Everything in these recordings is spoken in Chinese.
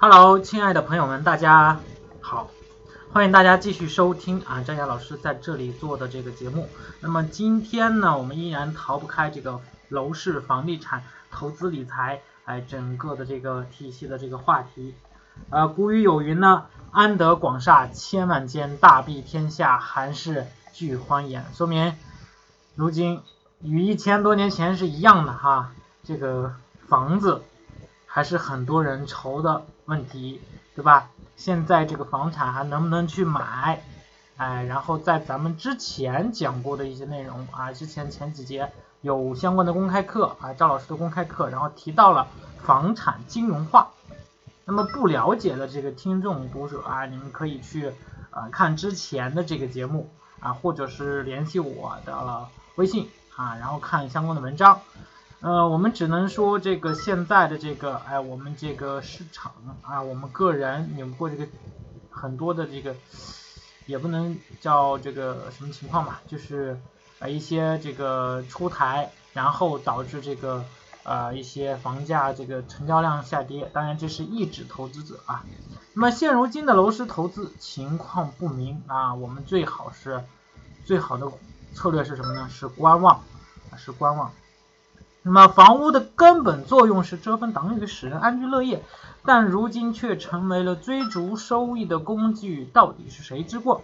Hello，亲爱的朋友们，大家好，欢迎大家继续收听啊张雅老师在这里做的这个节目。那么今天呢，我们依然逃不开这个楼市、房地产投资理财哎整个的这个体系的这个话题。呃，古语有云呢，安得广厦千万间，大庇天下寒士俱欢颜。说明如今与一千多年前是一样的哈，这个房子还是很多人愁的问题，对吧？现在这个房产还能不能去买？哎，然后在咱们之前讲过的一些内容啊，之前前几节有相关的公开课啊，赵老师的公开课，然后提到了房产金融化。那么不了解的这个听众读者啊，你们可以去啊看之前的这个节目啊，或者是联系我的微信啊，然后看相关的文章。呃，我们只能说这个现在的这个哎，我们这个市场啊，我们个人有过这个很多的这个，也不能叫这个什么情况吧，就是啊一些这个出台，然后导致这个。呃，一些房价这个成交量下跌，当然这是抑制投资者啊。那么现如今的楼市投资情况不明啊，我们最好是最好的策略是什么呢？是观望，是观望。那么房屋的根本作用是遮风挡雨，使人安居乐业，但如今却成为了追逐收益的工具，到底是谁之过？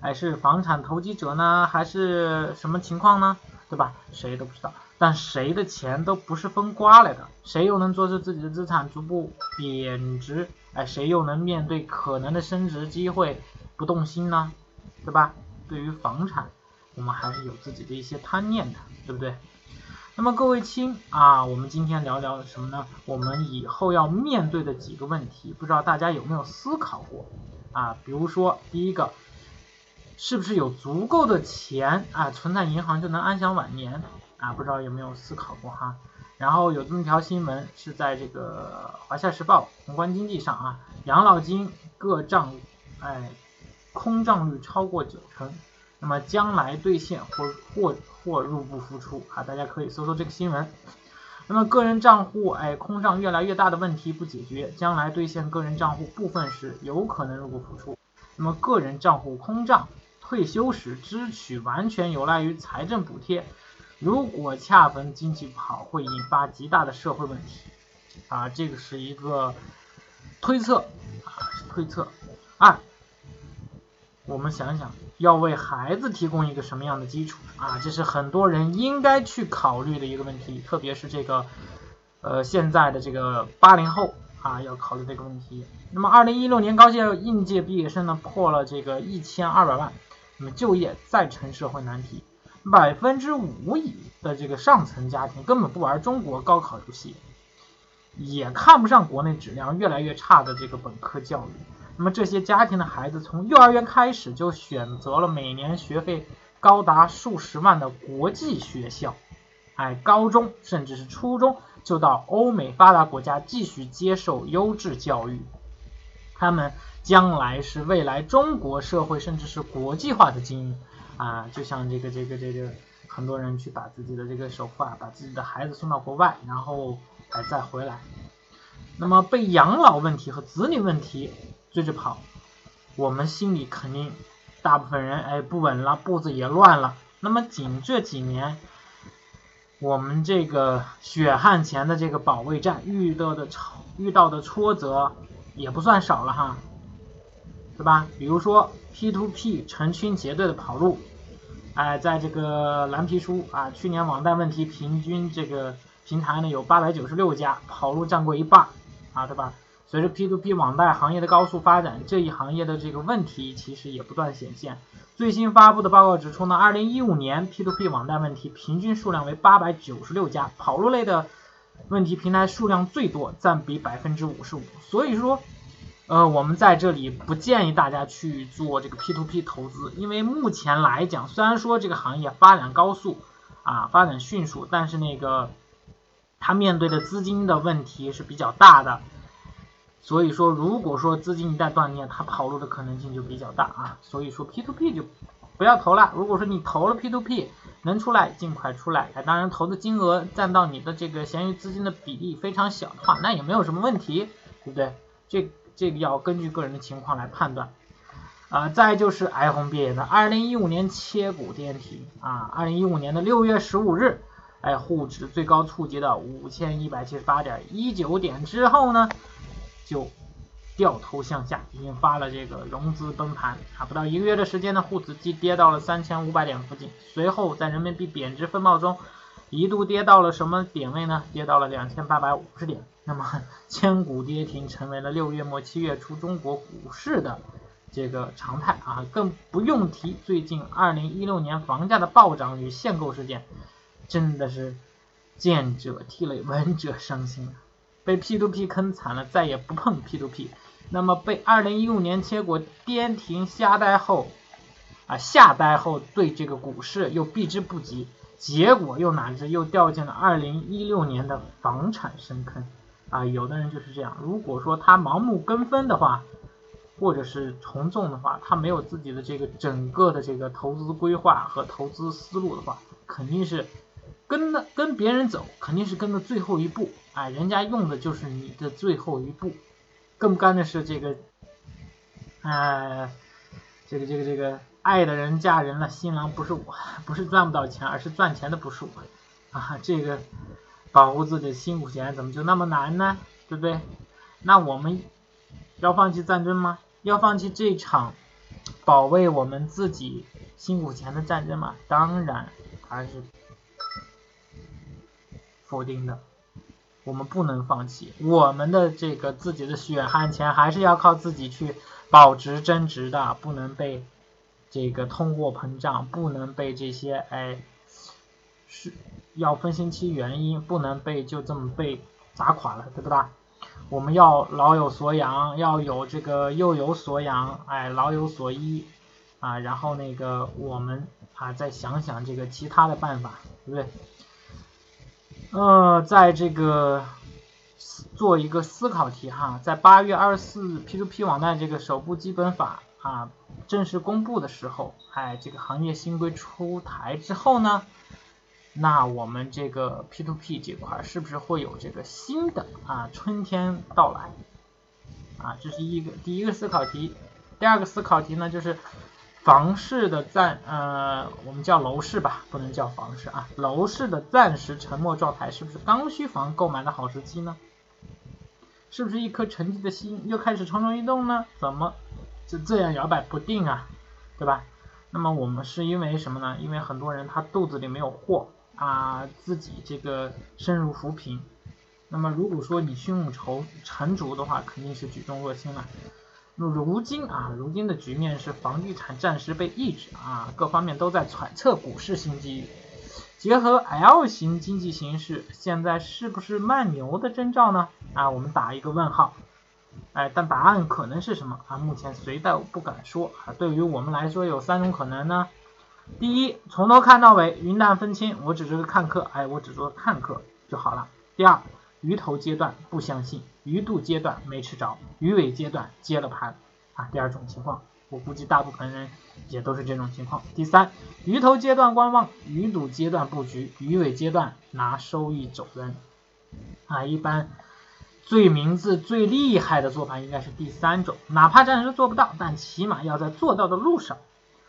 哎，是房产投机者呢，还是什么情况呢？对吧？谁都不知道。但谁的钱都不是风刮来的，谁又能阻止自己的资产逐步贬值？哎，谁又能面对可能的升值机会不动心呢？对吧？对于房产，我们还是有自己的一些贪念的，对不对？那么各位亲啊，我们今天聊聊什么呢？我们以后要面对的几个问题，不知道大家有没有思考过啊？比如说第一个，是不是有足够的钱啊存在银行就能安享晚年？啊，不知道有没有思考过哈？然后有这么一条新闻是在这个《华夏时报》宏观经济上啊，养老金各账哎空账率超过九成，那么将来兑现或或或入不敷出啊，大家可以搜搜这个新闻。那么个人账户哎空账越来越大的问题不解决，将来兑现个人账户部分时有可能入不敷出。那么个人账户空账，退休时支取完全有赖于财政补贴。如果恰逢经济不好，会引发极大的社会问题，啊，这个是一个推测，啊，是推测。二，我们想一想要为孩子提供一个什么样的基础啊？这是很多人应该去考虑的一个问题，特别是这个，呃，现在的这个八零后啊，要考虑这个问题。那么，二零一六年高校应届毕业生呢，破了这个一千二百万，那么就业再成社会难题。百分之五以的这个上层家庭根本不玩中国高考游戏，也看不上国内质量越来越差的这个本科教育。那么这些家庭的孩子从幼儿园开始就选择了每年学费高达数十万的国际学校，哎，高中甚至是初中就到欧美发达国家继续接受优质教育。他们将来是未来中国社会甚至是国际化的精英。啊，就像这个这个这个，很多人去把自己的这个首付啊，把自己的孩子送到国外，然后哎再回来，那么被养老问题和子女问题追着跑，我们心里肯定大部分人哎不稳了，步子也乱了。那么仅这几年，我们这个血汗钱的这个保卫战遇到的挫遇到的挫折也不算少了哈。对吧？比如说 P to P 成群结队的跑路，哎，在这个蓝皮书啊，去年网贷问题平均这个平台呢有八百九十六家，跑路占过一半啊，对吧？随着 P to P 网贷行业的高速发展，这一行业的这个问题其实也不断显现。最新发布的报告指出呢，二零一五年 P to P 网贷问题平均数量为八百九十六家，跑路类的问题平台数量最多，占比百分之五十五。所以说。呃，我们在这里不建议大家去做这个 P to P 投资，因为目前来讲，虽然说这个行业发展高速啊，发展迅速，但是那个它面对的资金的问题是比较大的，所以说如果说资金一旦断裂，它跑路的可能性就比较大啊，所以说 P to P 就不要投了。如果说你投了 P to P 能出来，尽快出来。当然，投的金额占到你的这个闲余资金的比例非常小的话，那也没有什么问题，对不对？这这个要根据个人的情况来判断。啊，再就是哀鸿遍野的二零一五年切股跌停啊，二零一五年的六月十五日，哎，沪指最高触及到五千一百七十八点一九点之后呢，就掉头向下，引发了这个融资崩盘啊，不到一个月的时间呢，沪指即跌到了三千五百点附近，随后在人民币贬值风暴中，一度跌到了什么点位呢？跌到了两千八百五十点，那么千股跌停成为了六月末七月初中国股市的。这个常态啊，更不用提最近二零一六年房价的暴涨与限购事件，真的是见者涕泪，闻者伤心啊！被 P to P 坑惨了，再也不碰 P to P。那么被二零一五年切果跌停瞎呆后啊，吓呆后对这个股市又避之不及，结果又哪知又掉进了二零一六年的房产深坑啊！有的人就是这样，如果说他盲目跟风的话。或者是从众的话，他没有自己的这个整个的这个投资规划和投资思路的话，肯定是跟的跟别人走，肯定是跟的最后一步，哎，人家用的就是你的最后一步。更不甘的是这个，哎，这个这个这个爱的人嫁人了，新郎不是我，不是赚不到钱，而是赚钱的不是我啊，这个保护自己的辛苦钱怎么就那么难呢？对不对？那我们要放弃战争吗？要放弃这场保卫我们自己辛苦钱的战争吗？当然还是否定的。我们不能放弃我们的这个自己的血汗钱，还是要靠自己去保值增值的，不能被这个通货膨胀，不能被这些哎是要分析其原因，不能被就这么被砸垮了，对不对？我们要老有所养，要有这个幼有所养，哎，老有所依啊，然后那个我们啊再想想这个其他的办法，对不对？呃，在这个做一个思考题哈，在八月二十四 P2P 网站这个首部基本法啊正式公布的时候，哎，这个行业新规出台之后呢？那我们这个 P to P 这块是不是会有这个新的啊春天到来啊？这是一个第一个思考题。第二个思考题呢，就是房市的暂呃，我们叫楼市吧，不能叫房市啊。楼市的暂时沉默状态，是不是刚需房购买的好时机呢？是不是一颗沉寂的心又开始蠢蠢欲动呢？怎么就这样摇摆不定啊？对吧？那么我们是因为什么呢？因为很多人他肚子里没有货。啊，自己这个深入扶贫，那么如果说你胸有成成竹的话，肯定是举重若轻了。那如今啊，如今的局面是房地产暂时被抑制啊，各方面都在揣测股市新机遇。结合 L 型经济形势，现在是不是慢牛的征兆呢？啊，我们打一个问号。哎，但答案可能是什么啊？目前谁都不敢说啊。对于我们来说，有三种可能呢。第一，从头看到尾，云淡风轻，我只是个看客，哎，我只做看客就好了。第二，鱼头阶段不相信，鱼肚阶段没吃着，鱼尾阶段接了盘，啊，第二种情况，我估计大部分人也都是这种情况。第三，鱼头阶段观望，鱼肚阶段布局，鱼尾阶段拿收益走人，啊，一般最明智、最厉害的做法应该是第三种，哪怕暂时做不到，但起码要在做到的路上。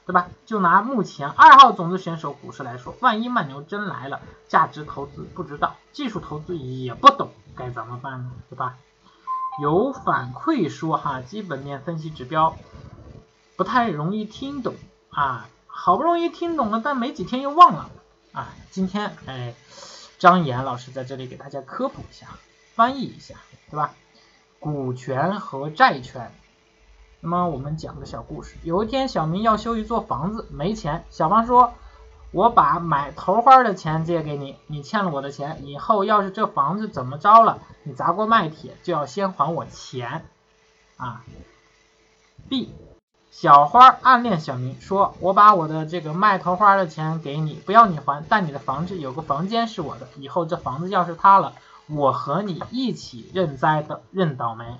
对吧？就拿目前二号种子选手股市来说，万一慢牛真来了，价值投资不知道，技术投资也不懂，该怎么办呢？对吧？有反馈说哈，基本面分析指标不太容易听懂啊，好不容易听懂了，但没几天又忘了啊。今天哎，张岩老师在这里给大家科普一下，翻译一下，对吧？股权和债权。那么我们讲个小故事。有一天，小明要修一座房子，没钱。小芳说：“我把买头花的钱借给你，你欠了我的钱，以后要是这房子怎么着了，你砸锅卖铁就要先还我钱。”啊。B，小花暗恋小明，说：“我把我的这个卖头花的钱给你，不要你还，但你的房子有个房间是我的，以后这房子要是塌了，我和你一起认栽的，认倒霉。”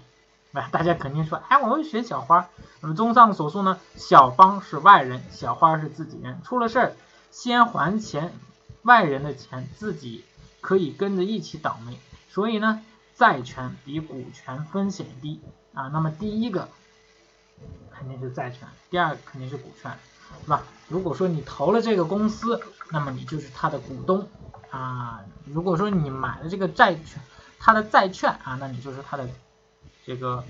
那，大家肯定说，哎，我们选小花。那么综上所述呢，小芳是外人，小花是自己人。出了事儿，先还钱，外人的钱，自己可以跟着一起倒霉。所以呢，债权比股权风险低啊。那么第一个肯定是债权，第二个肯定是股权，是吧？如果说你投了这个公司，那么你就是他的股东啊。如果说你买了这个债券，他的债券啊，那你就是他的这个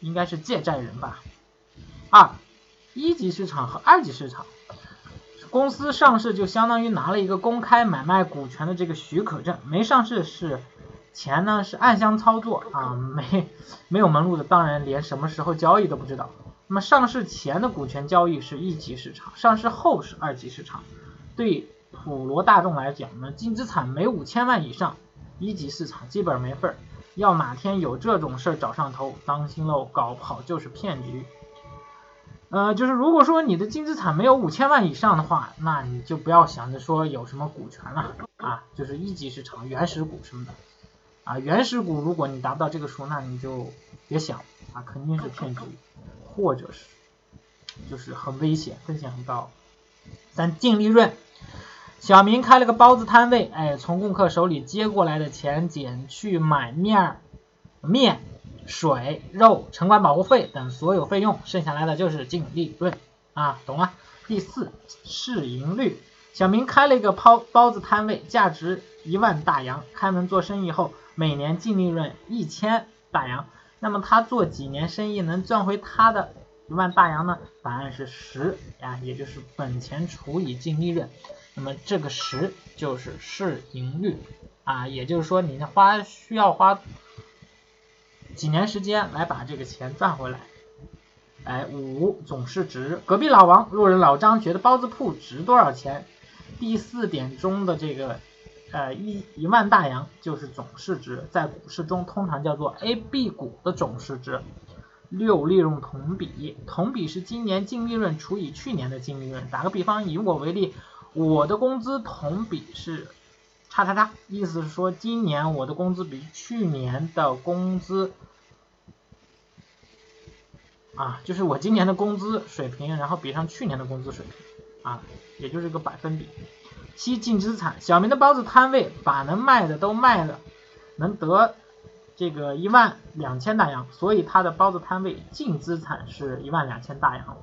应该是借债人吧。二，一级市场和二级市场，公司上市就相当于拿了一个公开买卖股权的这个许可证，没上市是钱呢是暗箱操作啊，没没有门路的，当然连什么时候交易都不知道。那么上市前的股权交易是一级市场，上市后是二级市场。对普罗大众来讲呢，净资产每五千万以上，一级市场基本没份儿。要哪天有这种事儿找上头，当心喽，搞不好就是骗局。呃，就是如果说你的净资产没有五千万以上的话，那你就不要想着说有什么股权了啊，就是一级市场原始股什么的啊，原始股如果你达不到这个数，那你就别想啊，肯定是骗局，或者是就是很危险，风险很高。咱净利润，小明开了个包子摊位，哎，从顾客手里接过来的钱减去买面面。水、肉、城管保护费等所有费用，剩下来的就是净利润啊，懂了？第四，市盈率。小明开了一个包包子摊位，价值一万大洋，开门做生意后，每年净利润一千大洋。那么他做几年生意能赚回他的一万大洋呢？答案是十啊，也就是本钱除以净利润。那么这个十就是市盈率啊，也就是说你花需要花。几年时间来把这个钱赚回来，哎，五总市值，隔壁老王、路人老张觉得包子铺值多少钱？第四点中的这个，呃，一一万大洋就是总市值，在股市中通常叫做 A、B 股的总市值。六利润同比，同比是今年净利润除以去年的净利润。打个比方，以我为例，我的工资同比是叉叉叉，意思是说今年我的工资比去年的工资。啊，就是我今年的工资水平，然后比上去年的工资水平，啊，也就是个百分比。七净资产，小明的包子摊位把能卖的都卖了，能得这个一万两千大洋，所以他的包子摊位净资产是一万两千大洋。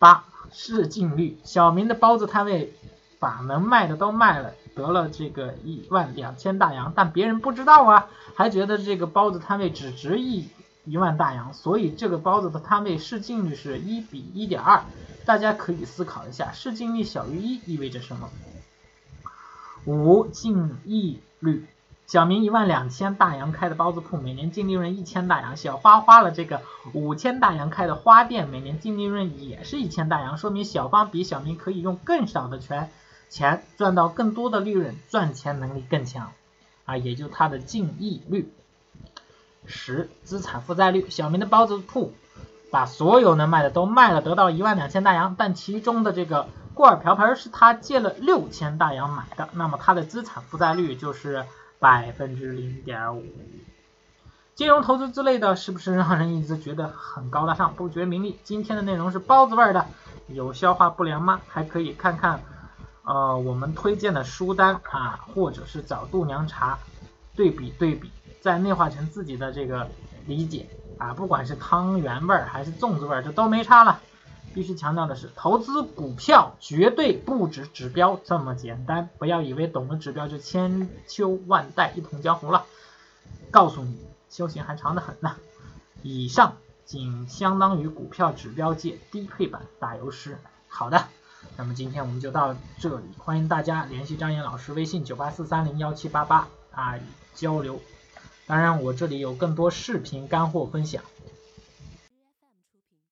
八市净率，小明的包子摊位把能卖的都卖了，得了这个一万两千大洋，但别人不知道啊，还觉得这个包子摊位只值一。一万大洋，所以这个包子的摊位市净率是一比一点二，大家可以思考一下，市净率小于一意味着什么？五净利率，小明一万两千大洋开的包子铺，每年净利润一千大洋，小花花了这个五千大洋开的花店，每年净利润也是一千大洋，说明小芳比小明可以用更少的钱钱赚到更多的利润，赚钱能力更强啊，也就它的净利率。十资产负债率，小明的包子铺把所有能卖的都卖了，得到一万两千大洋，但其中的这个锅碗瓢盆是他借了六千大洋买的，那么他的资产负债率就是百分之零点五。金融投资之类的是不是让人一直觉得很高大上，不觉名利？今天的内容是包子味的，有消化不良吗？还可以看看呃我们推荐的书单啊，或者是找度娘查对比对比。再内化成自己的这个理解啊，不管是汤圆味儿还是粽子味儿，这都没差了。必须强调的是，投资股票绝对不止指标这么简单，不要以为懂了指标就千秋万代一统江湖了。告诉你，修行还长得很呢。以上仅相当于股票指标界低配版打油诗。好的，那么今天我们就到这里，欢迎大家联系张岩老师微信九八四三零幺七八八啊交流。当然，我这里有更多视频干货分享。